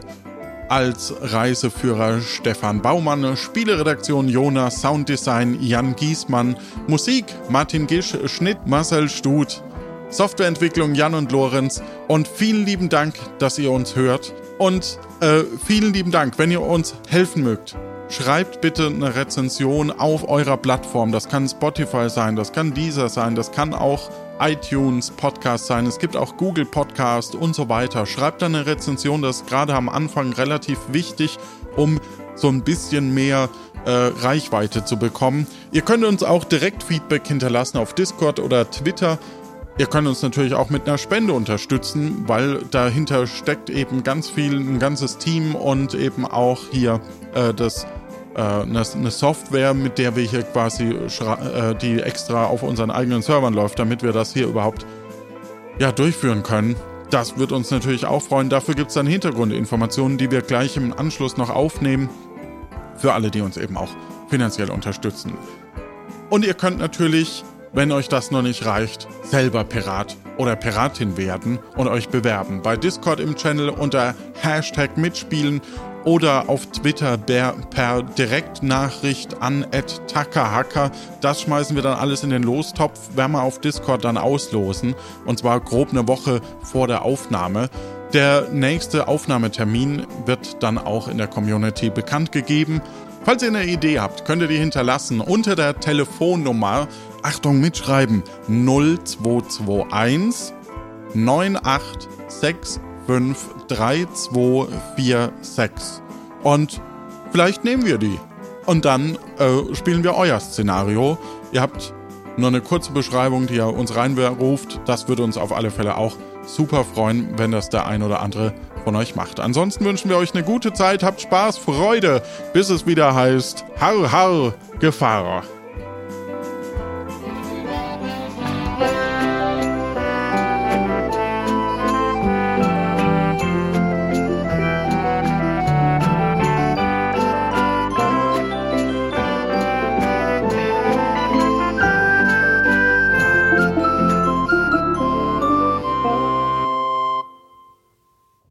Als Reiseführer Stefan Baumann. Spieleredaktion Jonas. Sounddesign Jan Giesmann. Musik Martin Gisch. Schnitt Marcel Stut. Softwareentwicklung Jan und Lorenz. Und vielen lieben Dank, dass ihr uns hört. Und äh, vielen lieben Dank, wenn ihr uns helfen mögt. Schreibt bitte eine Rezension auf eurer Plattform. Das kann Spotify sein, das kann Deezer sein, das kann auch iTunes Podcast sein. Es gibt auch Google Podcast und so weiter. Schreibt da eine Rezension, das ist gerade am Anfang relativ wichtig, um so ein bisschen mehr äh, Reichweite zu bekommen. Ihr könnt uns auch direkt Feedback hinterlassen auf Discord oder Twitter. Ihr könnt uns natürlich auch mit einer Spende unterstützen, weil dahinter steckt eben ganz viel, ein ganzes Team und eben auch hier äh, das äh, eine, eine Software, mit der wir hier quasi, äh, die extra auf unseren eigenen Servern läuft, damit wir das hier überhaupt ja, durchführen können. Das wird uns natürlich auch freuen. Dafür gibt es dann Hintergrundinformationen, die wir gleich im Anschluss noch aufnehmen. Für alle, die uns eben auch finanziell unterstützen. Und ihr könnt natürlich, wenn euch das noch nicht reicht, selber Pirat oder Piratin werden und euch bewerben. Bei Discord im Channel unter Hashtag mitspielen oder auf Twitter per, per Direktnachricht an @takahaka. Das schmeißen wir dann alles in den Lostopf, werden wir auf Discord dann auslosen. Und zwar grob eine Woche vor der Aufnahme. Der nächste Aufnahmetermin wird dann auch in der Community bekannt gegeben. Falls ihr eine Idee habt, könnt ihr die hinterlassen unter der Telefonnummer, Achtung mitschreiben, 0221 98653246. Und vielleicht nehmen wir die. Und dann äh, spielen wir euer Szenario. Ihr habt nur eine kurze Beschreibung, die ihr uns reinruft. Das würde uns auf alle Fälle auch super freuen, wenn das der ein oder andere von euch macht. Ansonsten wünschen wir euch eine gute Zeit, habt Spaß, Freude, bis es wieder heißt Har Har Gefahr.